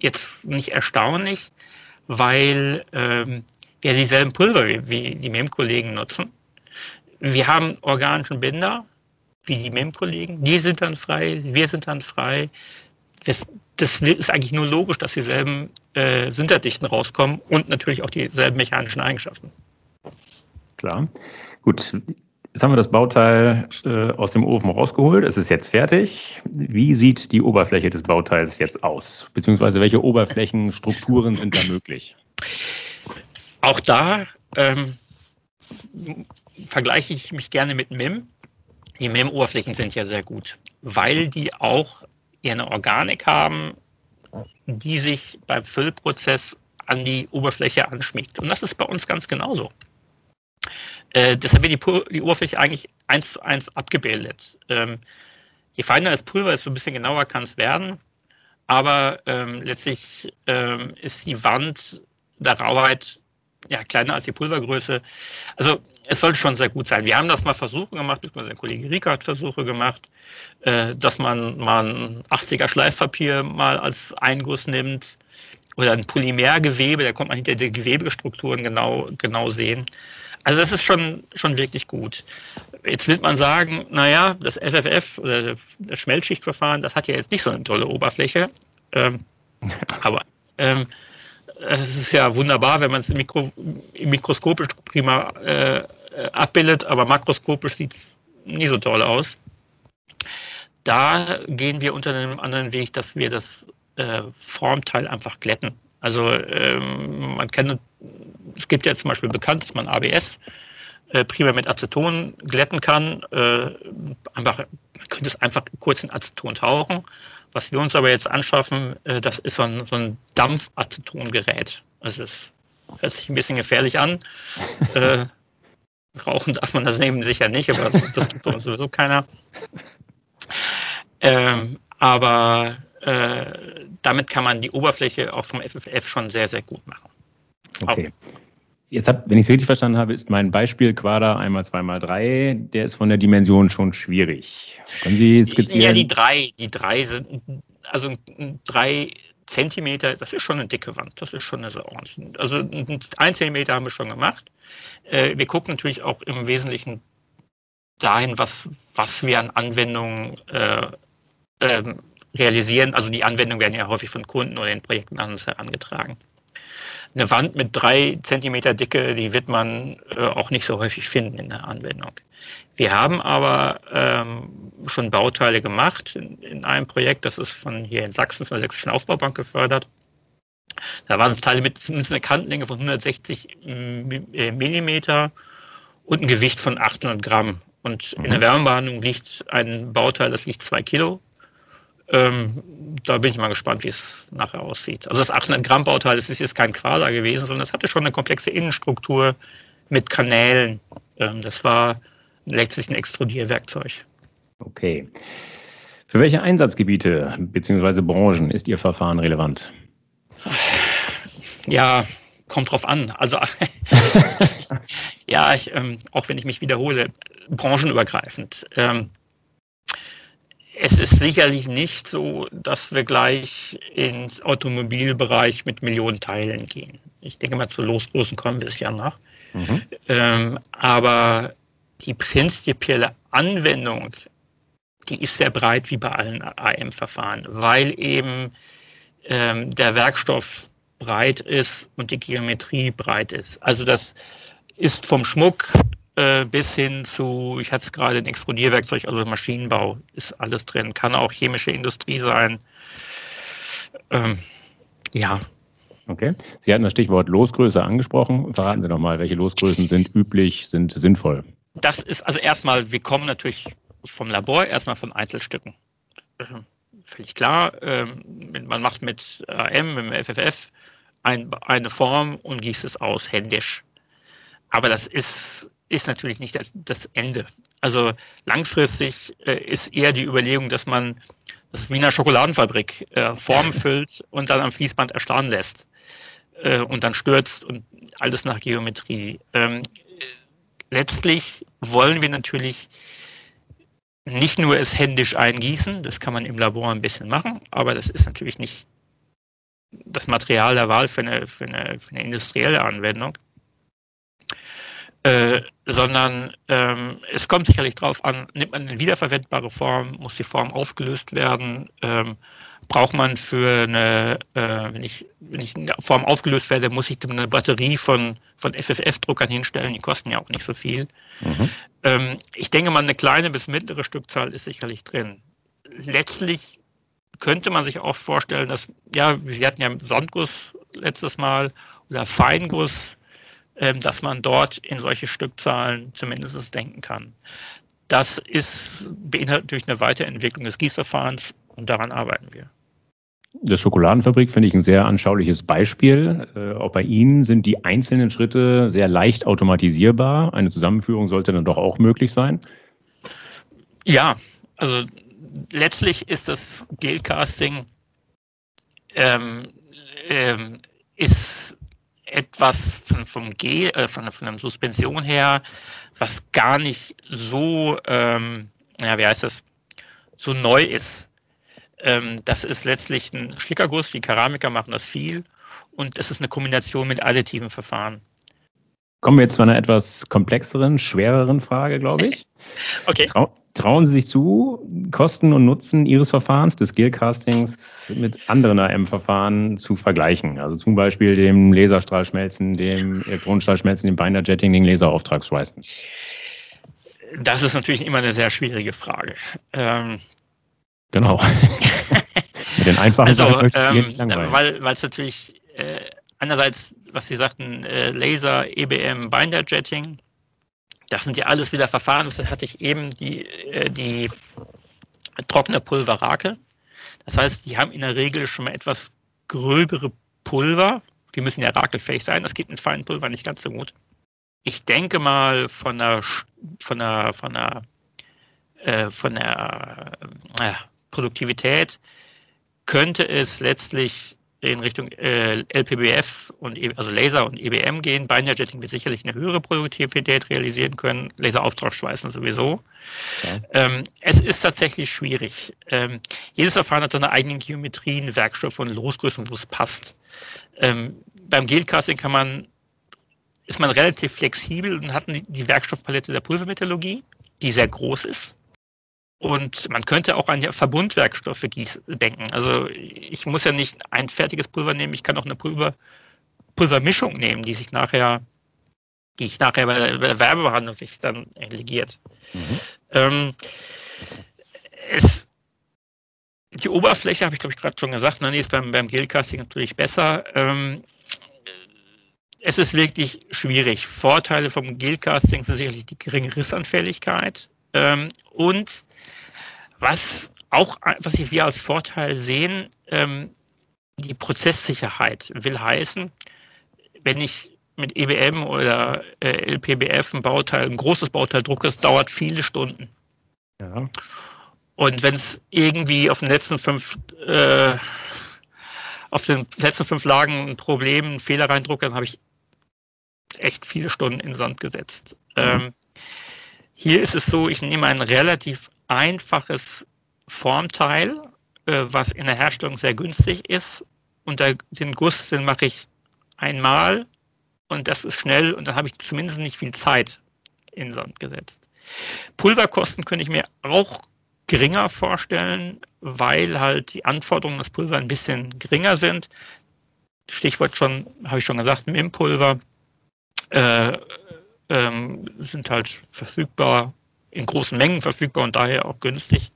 Speaker 2: jetzt nicht erstaunlich, weil ähm, wir dieselben Pulver wie, wie die MIM-Kollegen nutzen. Wir haben organischen Binder, wie die MEM-Kollegen. Die sind dann frei, wir sind dann frei. Das, das ist eigentlich nur logisch, dass dieselben äh, Sinterdichten rauskommen und natürlich auch dieselben mechanischen Eigenschaften.
Speaker 1: Klar. Gut, Jetzt haben wir das Bauteil äh, aus dem Ofen rausgeholt. Es ist jetzt fertig. Wie sieht die Oberfläche des Bauteils jetzt aus? Beziehungsweise welche Oberflächenstrukturen sind da möglich?
Speaker 2: Auch da ähm, vergleiche ich mich gerne mit MIM. Die MIM-Oberflächen sind ja sehr gut, weil die auch eine Organik haben, die sich beim Füllprozess an die Oberfläche anschmiegt. Und das ist bei uns ganz genauso. Äh, deshalb wird die, die, Oberfläche eigentlich eins zu eins abgebildet. Ähm, je feiner das Pulver ist, so ein bisschen genauer kann es werden. Aber ähm, letztlich ähm, ist die Wand der Rauheit ja, kleiner als die Pulvergröße. Also es sollte schon sehr gut sein. Wir haben das mal Versuche gemacht, beziehungsweise der Kollege Rieker hat Versuche gemacht, äh, dass man mal ein 80er Schleifpapier mal als Einguss nimmt oder ein Polymergewebe, da kommt man hinter die Gewebestrukturen genau, genau sehen. Also das ist schon, schon wirklich gut. Jetzt will man sagen, naja, das FFF oder das Schmelzschichtverfahren, das hat ja jetzt nicht so eine tolle Oberfläche. Ähm, aber ähm, es ist ja wunderbar, wenn man es Mikro, mikroskopisch prima äh, abbildet, aber makroskopisch sieht es nie so toll aus. Da gehen wir unter einem anderen Weg, dass wir das äh, Formteil einfach glätten. Also ähm, man kennt, es gibt ja zum Beispiel bekannt, dass man ABS äh, primär mit Aceton glätten kann. Äh, einfach, man könnte es einfach kurz in Aceton tauchen. Was wir uns aber jetzt anschaffen, äh, das ist so ein, so ein Dampfacetongerät. Also das hört sich ein bisschen gefährlich an. äh, rauchen darf man das neben sich ja nicht, aber das, das tut uns sowieso keiner. Ähm, aber damit kann man die Oberfläche auch vom FFF schon sehr, sehr gut machen.
Speaker 1: Okay. Jetzt hab, wenn ich es richtig verstanden habe, ist mein Beispiel Quader einmal zwei mal drei, der ist von der Dimension schon schwierig. Können Sie skizzieren?
Speaker 2: Ja, die drei, die drei sind, also drei Zentimeter, das ist schon eine dicke Wand, das ist schon eine sehr ordentliche. Also ein Zentimeter haben wir schon gemacht. Äh, wir gucken natürlich auch im Wesentlichen dahin, was, was wir an Anwendungen äh, ähm, realisieren. Also die Anwendungen werden ja häufig von Kunden oder den Projekten an uns herangetragen. Eine Wand mit drei Zentimeter Dicke, die wird man äh, auch nicht so häufig finden in der Anwendung. Wir haben aber ähm, schon Bauteile gemacht in, in, einem Projekt, das ist von hier in Sachsen, von der Sächsischen Aufbaubank gefördert. Da waren es Teile mit einer Kantenlänge von 160 äh, Millimeter und ein Gewicht von 800 Gramm. Und in der mhm. Wärmebehandlung liegt ein Bauteil, das liegt zwei Kilo. Ähm, da bin ich mal gespannt, wie es nachher aussieht. Also das 800 Gramm Bauteil, das ist jetzt kein Quader gewesen, sondern es hatte schon eine komplexe Innenstruktur mit Kanälen. Ähm, das war letztlich ein Extrudierwerkzeug.
Speaker 1: Okay. Für welche Einsatzgebiete bzw. Branchen ist Ihr Verfahren relevant?
Speaker 2: Ja, kommt drauf an. Also ja, ich, ähm, auch wenn ich mich wiederhole, branchenübergreifend. Ähm, es ist sicherlich nicht so, dass wir gleich ins Automobilbereich mit Millionen Teilen gehen. Ich denke mal, zu Losgrößen kommen wir sicher nach. Mhm. Ähm, aber die prinzipielle Anwendung, die ist sehr breit wie bei allen AM-Verfahren, weil eben ähm, der Werkstoff breit ist und die Geometrie breit ist. Also das ist vom Schmuck äh, bis hin zu, ich hatte es gerade, ein Extrudierwerkzeug, also Maschinenbau ist alles drin, kann auch chemische Industrie sein. Ähm, ja.
Speaker 1: Okay. Sie hatten das Stichwort Losgröße angesprochen. Verraten Sie doch mal, welche Losgrößen sind üblich, sind sinnvoll?
Speaker 2: Das ist also erstmal, wir kommen natürlich vom Labor, erstmal von Einzelstücken. Ähm, völlig klar. Ähm, man macht mit AM, mit dem FFF ein, eine Form und gießt es aus, händisch. Aber das ist ist natürlich nicht das, das Ende. Also langfristig äh, ist eher die Überlegung, dass man das Wiener Schokoladenfabrik äh, Formen füllt und dann am Fließband erstarren lässt äh, und dann stürzt und alles nach Geometrie. Ähm, letztlich wollen wir natürlich nicht nur es händisch eingießen, das kann man im Labor ein bisschen machen, aber das ist natürlich nicht das Material der Wahl für eine, für eine, für eine industrielle Anwendung. Äh, sondern ähm, es kommt sicherlich darauf an, nimmt man eine wiederverwendbare Form, muss die Form aufgelöst werden, ähm, braucht man für eine, äh, wenn, ich, wenn ich eine Form aufgelöst werde, muss ich eine Batterie von, von FFF-Druckern hinstellen, die kosten ja auch nicht so viel. Mhm. Ähm, ich denke mal, eine kleine bis mittlere Stückzahl ist sicherlich drin. Letztlich könnte man sich auch vorstellen, dass, ja, Sie hatten ja Sandguss letztes Mal oder Feinguss, dass man dort in solche Stückzahlen zumindest denken kann. Das ist, beinhaltet natürlich eine Weiterentwicklung des Gießverfahrens und daran arbeiten wir.
Speaker 1: Der Schokoladenfabrik finde ich ein sehr anschauliches Beispiel. Äh, auch bei Ihnen sind die einzelnen Schritte sehr leicht automatisierbar. Eine Zusammenführung sollte dann doch auch möglich sein.
Speaker 2: Ja, also letztlich ist das Geldcasting ähm, ähm, ist etwas von, vom G, äh, von, von der Suspension her, was gar nicht so, ähm, ja, wie heißt das, so neu ist. Ähm, das ist letztlich ein Schlickerguss, die Keramiker machen das viel und es ist eine Kombination mit additiven Verfahren.
Speaker 1: Kommen wir jetzt zu einer etwas komplexeren, schwereren Frage, glaube ich.
Speaker 2: okay.
Speaker 1: Trau trauen Sie sich zu, Kosten und Nutzen Ihres Verfahrens, des Gearcastings, mit anderen AM-Verfahren zu vergleichen? Also zum Beispiel dem Laserstrahlschmelzen, dem Elektronenstrahlschmelzen, dem Binder-Jetting, dem Laserauftragsschweißen.
Speaker 2: Das ist natürlich immer eine sehr schwierige Frage. Ähm,
Speaker 1: genau. mit den einfachen
Speaker 2: also, Sachen möchte ich ähm, nicht langweilen. Weil es natürlich äh, einerseits, was Sie sagten, äh, Laser, EBM, Binder-Jetting, das sind ja alles wieder Verfahren. Das hatte ich eben die, äh, die trockene Pulverrake. Das heißt, die haben in der Regel schon mal etwas gröbere Pulver. Die müssen ja rakelfähig sein. Das geht mit feinen Pulver nicht ganz so gut. Ich denke mal von der, von der, von der, äh, von der äh, Produktivität könnte es letztlich in Richtung äh, LPBF und e, also Laser und EBM gehen. Binary Jetting wird sicherlich eine höhere Produktivität realisieren können, Laserauftragsschweißen sowieso. Okay. Ähm, es ist tatsächlich schwierig. Ähm, jedes Verfahren hat seine eigenen Geometrien, Werkstoffe und Losgrößen, wo es passt. Ähm, beim Gelcasting kann man ist man relativ flexibel und hat die Werkstoffpalette der Pulvermetallurgie, die sehr groß ist. Und man könnte auch an Verbundwerkstoffe denken. Also ich muss ja nicht ein fertiges Pulver nehmen, ich kann auch eine Pulver, Pulvermischung nehmen, die sich nachher, die ich nachher bei der Werbebehandlung sich dann legiert. Mhm. Ähm, es, die Oberfläche, habe ich glaube ich gerade schon gesagt, ne, die ist beim, beim Gearcasting natürlich besser. Ähm, es ist wirklich schwierig. Vorteile vom Gearcasting sind sicherlich die geringe Rissanfälligkeit ähm, und was auch, was wir als Vorteil sehen, ähm, die Prozesssicherheit will heißen, wenn ich mit EBM oder äh, LPBF ein Bauteil, ein großes Bauteil drucke, es dauert viele Stunden. Ja. Und wenn es irgendwie auf den letzten fünf äh, auf den letzten fünf Lagen ein Problem, einen Fehler reindrucke, dann habe ich echt viele Stunden in Sand gesetzt. Mhm. Ähm, hier ist es so, ich nehme ein relativ einfaches Formteil, äh, was in der Herstellung sehr günstig ist. Und der, den Guss, den mache ich einmal und das ist schnell und dann habe ich zumindest nicht viel Zeit in Sand gesetzt. Pulverkosten könnte ich mir auch geringer vorstellen, weil halt die Anforderungen des Pulver ein bisschen geringer sind. Stichwort schon, habe ich schon gesagt, MIM-Pulver äh, ähm, sind halt verfügbar in großen Mengen verfügbar und daher auch günstig.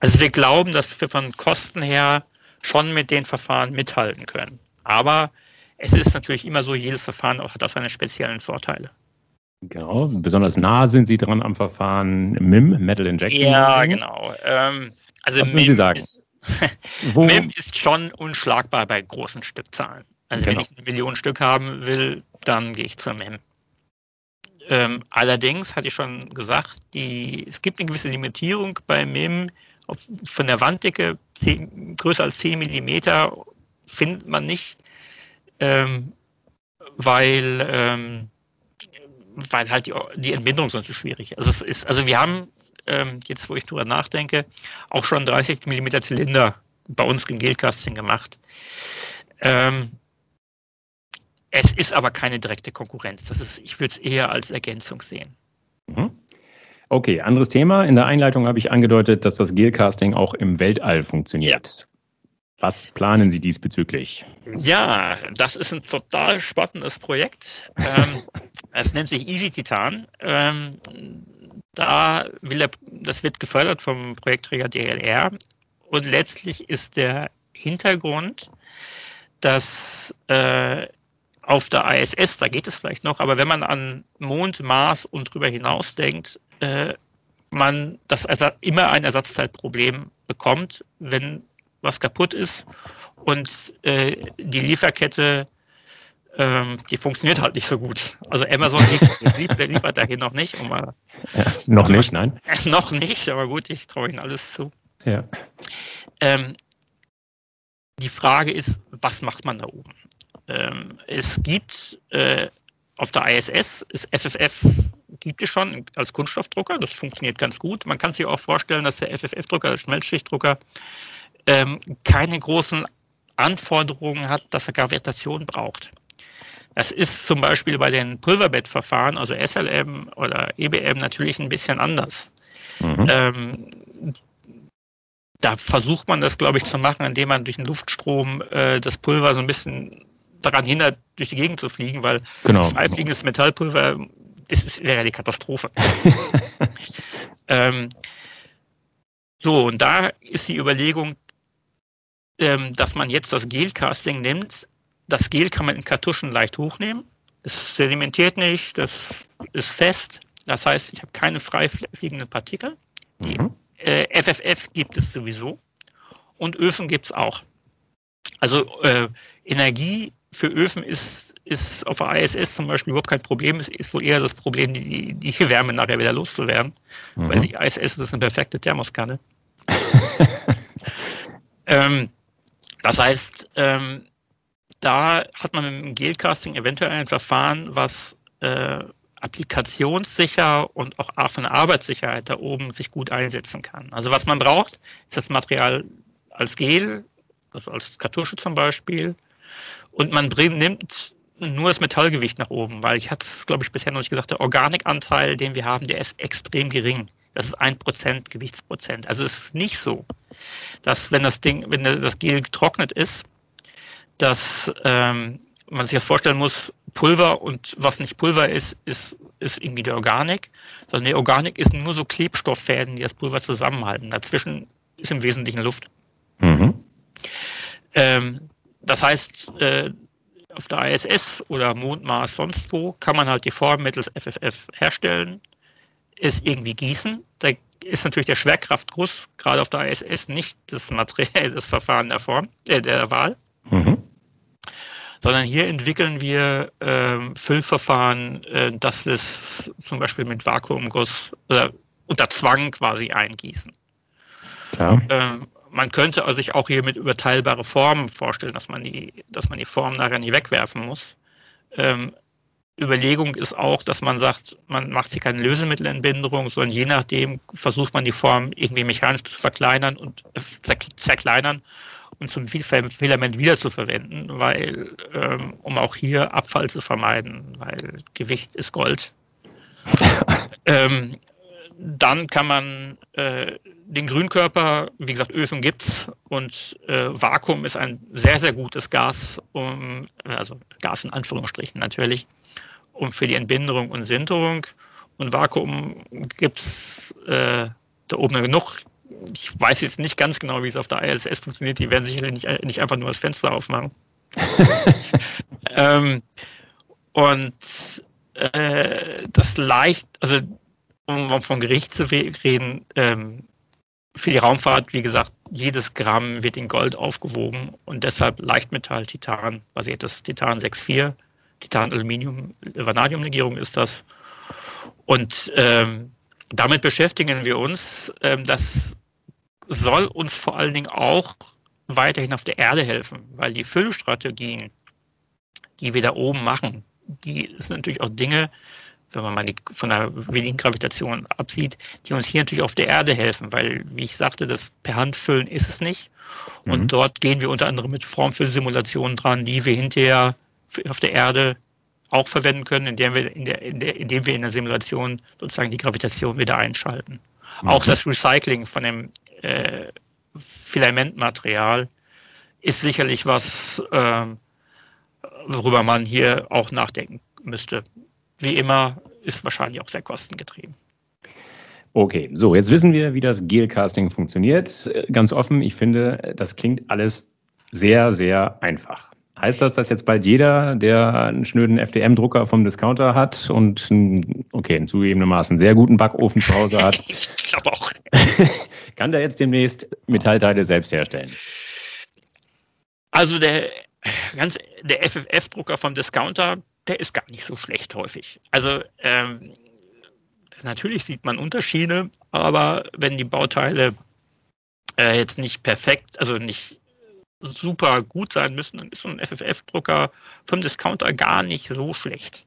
Speaker 2: Also wir glauben, dass wir von Kosten her schon mit den Verfahren mithalten können. Aber es ist natürlich immer so, jedes Verfahren hat auch seine speziellen Vorteile.
Speaker 1: Genau, besonders nah sind Sie dran am Verfahren MIM, Metal Injection.
Speaker 2: Ja, genau. Ähm, also
Speaker 1: Was MIM Sie sagen?
Speaker 2: Ist, MIM ist schon unschlagbar bei großen Stückzahlen. Also genau. wenn ich eine Million Stück haben will, dann gehe ich zur MIM. Ähm, allerdings hatte ich schon gesagt, die, es gibt eine gewisse Limitierung bei MIM von der Wanddicke 10, größer als 10 mm findet man nicht, ähm, weil, ähm, weil halt die, die Entbindung sonst so schwierig. Also, es ist, also wir haben ähm, jetzt, wo ich drüber nachdenke, auch schon 30 mm Zylinder bei uns im Gelcasting gemacht. Ähm, es ist aber keine direkte Konkurrenz. Das ist, ich würde es eher als Ergänzung sehen.
Speaker 1: Mhm. Okay, anderes Thema. In der Einleitung habe ich angedeutet, dass das Gearcasting auch im Weltall funktioniert. Ja. Was planen Sie diesbezüglich?
Speaker 2: Ja, das ist ein total spannendes Projekt. ähm, es nennt sich Easy Titan. Ähm, da will er, das wird gefördert vom Projektträger DLR. Und letztlich ist der Hintergrund, dass äh, auf der ISS, da geht es vielleicht noch, aber wenn man an Mond, Mars und darüber hinaus denkt, äh, man das immer ein Ersatzteilproblem bekommt, wenn was kaputt ist und äh, die Lieferkette, ähm, die funktioniert halt nicht so gut. Also Amazon liefert, liefert dahin noch nicht. Um mal,
Speaker 1: ja, noch aber, nicht, nein.
Speaker 2: Äh, noch nicht, aber gut, ich traue Ihnen alles zu.
Speaker 1: Ja.
Speaker 2: Ähm, die Frage ist, was macht man da oben? Ähm, es gibt äh, auf der ISS, ist FFF gibt es schon als Kunststoffdrucker, das funktioniert ganz gut. Man kann sich auch vorstellen, dass der FFF-Drucker, der Schmelzschichtdrucker, ähm, keine großen Anforderungen hat, dass er Gravitation braucht. Das ist zum Beispiel bei den Pulverbettverfahren, also SLM oder EBM, natürlich ein bisschen anders. Mhm. Ähm, da versucht man das, glaube ich, zu machen, indem man durch den Luftstrom äh, das Pulver so ein bisschen daran hindert, durch die Gegend zu fliegen, weil genau. freifliegendes Metallpulver, das ist, wäre die Katastrophe. ähm, so, und da ist die Überlegung, ähm, dass man jetzt das Gelcasting nimmt. Das Gel kann man in Kartuschen leicht hochnehmen. Es sedimentiert nicht, das ist fest. Das heißt, ich habe keine frei fliegenden Partikel. Die mhm. äh, FFF gibt es sowieso und Öfen gibt es auch. Also äh, Energie für Öfen ist, ist auf der ISS zum Beispiel überhaupt kein Problem. Es ist wohl eher das Problem, die, die Wärme nachher wieder loszuwerden. Mhm. Weil die ISS ist eine perfekte Thermoskanne. ähm, das heißt, ähm, da hat man mit dem Gelcasting eventuell ein Verfahren, was äh, applikationssicher und auch von der Arbeitssicherheit da oben sich gut einsetzen kann. Also was man braucht, ist das Material als Gel, also als Kartusche zum Beispiel, und man nimmt nur das Metallgewicht nach oben, weil ich hatte es, glaube ich, bisher noch nicht gesagt, der Organikanteil, den wir haben, der ist extrem gering. Das ist ein Prozent Gewichtsprozent. Also es ist nicht so, dass wenn das Ding, wenn das Gel getrocknet ist, dass ähm, man sich das vorstellen muss, Pulver und was nicht Pulver ist, ist, ist irgendwie die Organik, sondern die Organik ist nur so Klebstofffäden, die das Pulver zusammenhalten. Dazwischen ist im Wesentlichen Luft. Mhm. Ähm, das heißt, äh, auf der ISS oder Mond, Mars, sonst wo kann man halt die Form mittels FFF herstellen, es irgendwie gießen. Da ist natürlich der Schwerkraftguss gerade auf der ISS nicht das Material, das Verfahren der Form, äh, der Wahl. Mhm sondern hier entwickeln wir ähm, Füllverfahren, äh, dass wir es zum Beispiel mit Vakuumguss oder unter Zwang quasi eingießen. Ja. Ähm, man könnte sich auch hier mit überteilbare Formen vorstellen, dass man die, dass man die Form nachher nicht wegwerfen muss. Ähm, Überlegung ist auch, dass man sagt, man macht hier keine Lösemittelentbindung, sondern je nachdem versucht man die Form irgendwie mechanisch zu verkleinern und äh, zerkleinern und zum Filament wiederzuverwenden, weil, ähm, um auch hier Abfall zu vermeiden, weil Gewicht ist Gold. ähm, dann kann man äh, den Grünkörper, wie gesagt, Öfen gibt's und äh, Vakuum ist ein sehr, sehr gutes Gas, um, also Gas in Anführungsstrichen natürlich, um für die Entbinderung und Sinterung. Und Vakuum gibt's äh, da oben genug ich weiß jetzt nicht ganz genau, wie es auf der ISS funktioniert. Die werden sicherlich nicht, nicht einfach nur das Fenster aufmachen. ähm, und äh, das leicht, also um vom Gericht zu reden, ähm, für die Raumfahrt, wie gesagt, jedes Gramm wird in Gold aufgewogen und deshalb Leichtmetall, Titan, basiertes Titan 6,4, Titan, Aluminium, Vanadiumlegierung ist das. Und ähm, damit beschäftigen wir uns. Ähm, das soll uns vor allen Dingen auch weiterhin auf der Erde helfen, weil die Füllstrategien, die wir da oben machen, die sind natürlich auch Dinge, wenn man mal die, von der wenigen Gravitation absieht, die uns hier natürlich auf der Erde helfen, weil, wie ich sagte, das per Hand füllen ist es nicht. Und mhm. dort gehen wir unter anderem mit Formfüllsimulationen dran, die wir hinterher auf der Erde auch verwenden können, indem wir in der, in der, indem wir in der Simulation sozusagen die Gravitation wieder einschalten. Mhm. Auch das Recycling von dem äh, Filamentmaterial ist sicherlich was, äh, worüber man hier auch nachdenken müsste. Wie immer ist wahrscheinlich auch sehr kostengetrieben.
Speaker 1: Okay, so, jetzt wissen wir, wie das Gelcasting funktioniert. Ganz offen, ich finde, das klingt alles sehr, sehr einfach. Heißt das, dass jetzt bald jeder, der einen schnöden FDM-Drucker vom Discounter hat und einen, okay, einen zugegebenermaßen sehr guten Backofen zu Hause hat, ich glaube auch, kann der jetzt demnächst Metallteile selbst herstellen?
Speaker 2: Also der ganz der FFF-Drucker vom Discounter, der ist gar nicht so schlecht häufig. Also ähm, natürlich sieht man Unterschiede, aber wenn die Bauteile äh, jetzt nicht perfekt, also nicht super gut sein müssen, dann ist so ein FFF-Drucker vom Discounter gar nicht so schlecht.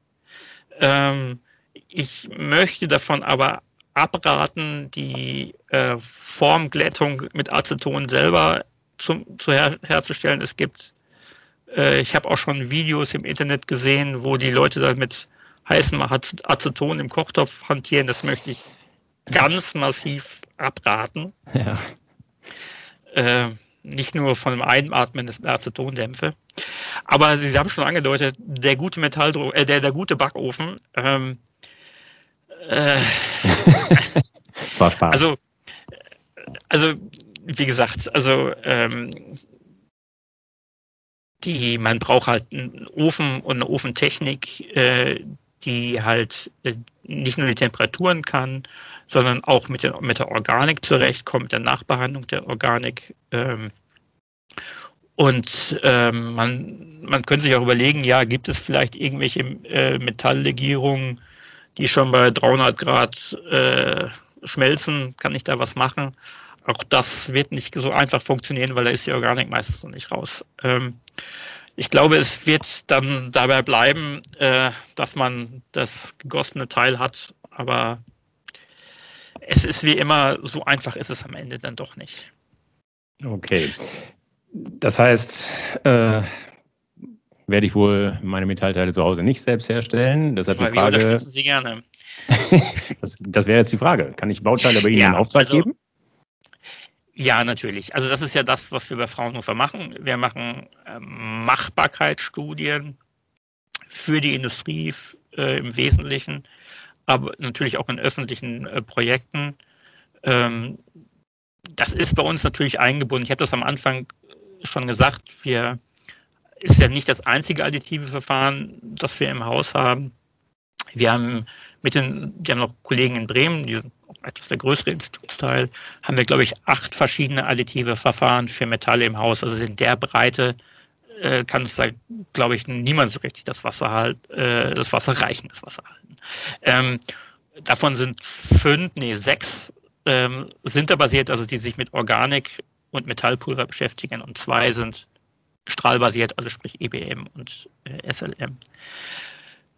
Speaker 2: Ähm, ich möchte davon aber abraten, die äh, Formglättung mit Aceton selber zum, zu her herzustellen. Es gibt ich habe auch schon Videos im Internet gesehen, wo die Leute da mit heißem Aceton im Kochtopf hantieren. Das möchte ich ganz massiv abraten. Ja. Äh, nicht nur von dem Einatmen des Acetondämpfe. Aber Sie haben schon angedeutet, der gute Metalldruck, äh, der, der gute Backofen. Ähm,
Speaker 1: äh, das war Spaß.
Speaker 2: Also, also wie gesagt, also ähm, die, man braucht halt einen Ofen und eine Ofentechnik, äh, die halt äh, nicht nur die Temperaturen kann, sondern auch mit, den, mit der Organik zurechtkommt, mit der Nachbehandlung der Organik. Ähm, und ähm, man, man könnte sich auch überlegen, ja, gibt es vielleicht irgendwelche äh, Metalllegierungen, die schon bei 300 Grad äh, schmelzen? Kann ich da was machen? Auch das wird nicht so einfach funktionieren, weil da ist die Organik meistens noch nicht raus. Ähm, ich glaube, es wird dann dabei bleiben, äh, dass man das gegossene Teil hat, aber es ist wie immer, so einfach ist es am Ende dann doch nicht.
Speaker 1: Okay. Das heißt, äh, werde ich wohl meine Metallteile zu Hause nicht selbst herstellen. Deshalb die Frage.
Speaker 2: Sie gerne.
Speaker 1: das, das wäre jetzt die Frage. Kann ich Bauteile bei Ihnen ja, in Auftrag also, geben?
Speaker 2: Ja, natürlich. Also das ist ja das, was wir bei Fraunhofer machen. Wir machen äh, Machbarkeitsstudien für die Industrie äh, im Wesentlichen, aber natürlich auch in öffentlichen äh, Projekten. Ähm, das ist bei uns natürlich eingebunden. Ich habe das am Anfang schon gesagt. Wir ist ja nicht das einzige additive Verfahren, das wir im Haus haben. Wir haben mit den, wir haben noch Kollegen in Bremen, die sind etwas der größere Institutsteil, haben wir, glaube ich, acht verschiedene additive Verfahren für Metalle im Haus. Also in der Breite äh, kann es da, glaube ich, niemand so richtig das Wasser halt, äh, das Wasser reichen, das Wasser halten. Ähm, davon sind fünf, nee, sechs ähm, sinterbasiert, also die sich mit Organik und Metallpulver beschäftigen und zwei sind strahlbasiert, also sprich EBM und äh, SLM.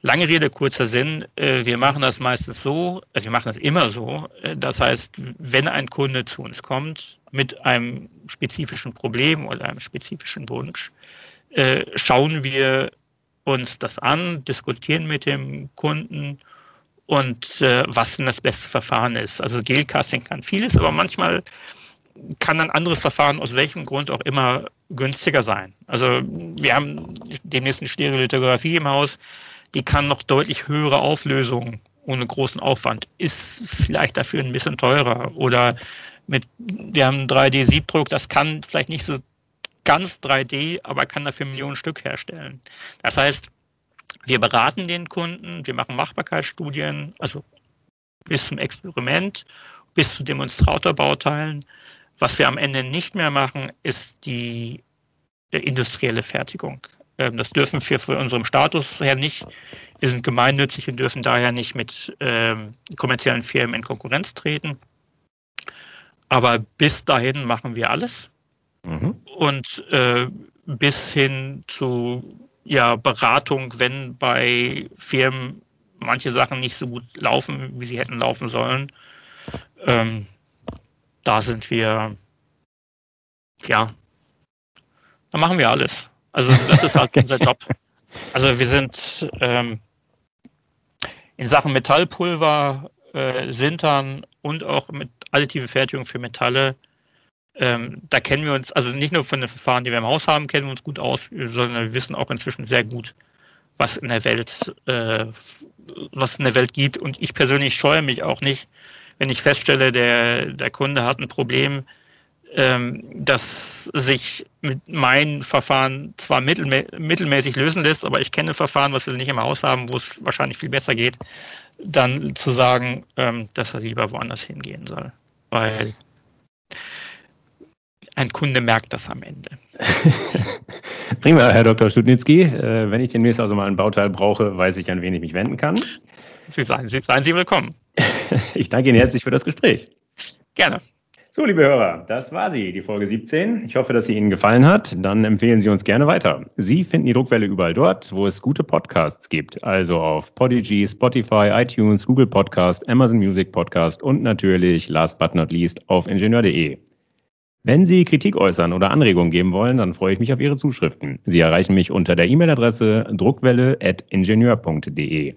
Speaker 2: Lange Rede, kurzer Sinn. Äh, wir machen das meistens so, also wir machen das immer so. Äh, das heißt, wenn ein Kunde zu uns kommt mit einem spezifischen Problem oder einem spezifischen Wunsch, schauen wir uns das an, diskutieren mit dem Kunden und was denn das beste Verfahren ist. Also Gelcasting kann vieles, aber manchmal kann ein anderes Verfahren aus welchem Grund auch immer günstiger sein. Also wir haben demnächst eine Stereolithografie im Haus die kann noch deutlich höhere Auflösungen ohne großen Aufwand, ist vielleicht dafür ein bisschen teurer. Oder mit, wir haben 3D-Siebdruck, das kann vielleicht nicht so ganz 3D, aber kann dafür Millionen Stück herstellen. Das heißt, wir beraten den Kunden, wir machen Machbarkeitsstudien, also bis zum Experiment, bis zu Demonstratorbauteilen. Was wir am Ende nicht mehr machen, ist die industrielle Fertigung. Ähm, das dürfen wir für unserem Status her nicht. Wir sind gemeinnützig und dürfen daher nicht mit ähm, kommerziellen Firmen in Konkurrenz treten. Aber bis dahin machen wir alles. Mhm. Und äh, bis hin zu ja, Beratung, wenn bei Firmen manche Sachen nicht so gut laufen, wie sie hätten laufen sollen. Ähm, da sind wir, ja, da machen wir alles. Also das ist halt unser Job. Also wir sind ähm, in Sachen Metallpulver, äh, Sintern und auch mit additive Fertigung für Metalle. Ähm, da kennen wir uns, also nicht nur von den Verfahren, die wir im Haus haben, kennen wir uns gut aus, sondern wir wissen auch inzwischen sehr gut, was in der Welt, äh, was in der Welt gibt. Und ich persönlich scheue mich auch nicht, wenn ich feststelle, der, der Kunde hat ein Problem, ähm, das sich mit meinen Verfahren zwar mittelmä mittelmäßig lösen lässt, aber ich kenne Verfahren, was wir nicht im Haus haben, wo es wahrscheinlich viel besser geht, dann zu sagen, ähm, dass er lieber woanders hingehen soll. Weil ein Kunde merkt das am Ende.
Speaker 1: Prima, Herr Dr. Studnitzki. Äh, wenn ich demnächst also mal ein Bauteil brauche, weiß ich, an wen ich mich wenden kann.
Speaker 2: Sie seien, Sie, seien Sie willkommen.
Speaker 1: ich danke Ihnen herzlich für das Gespräch.
Speaker 2: Gerne.
Speaker 1: So, liebe Hörer, das war sie, die Folge 17. Ich hoffe, dass sie Ihnen gefallen hat. Dann empfehlen Sie uns gerne weiter. Sie finden die Druckwelle überall dort, wo es gute Podcasts gibt. Also auf Podigy, Spotify, iTunes, Google Podcast, Amazon Music Podcast und natürlich, last but not least, auf ingenieur.de. Wenn Sie Kritik äußern oder Anregungen geben wollen, dann freue ich mich auf Ihre Zuschriften. Sie erreichen mich unter der E-Mail-Adresse druckwelle.ingenieur.de.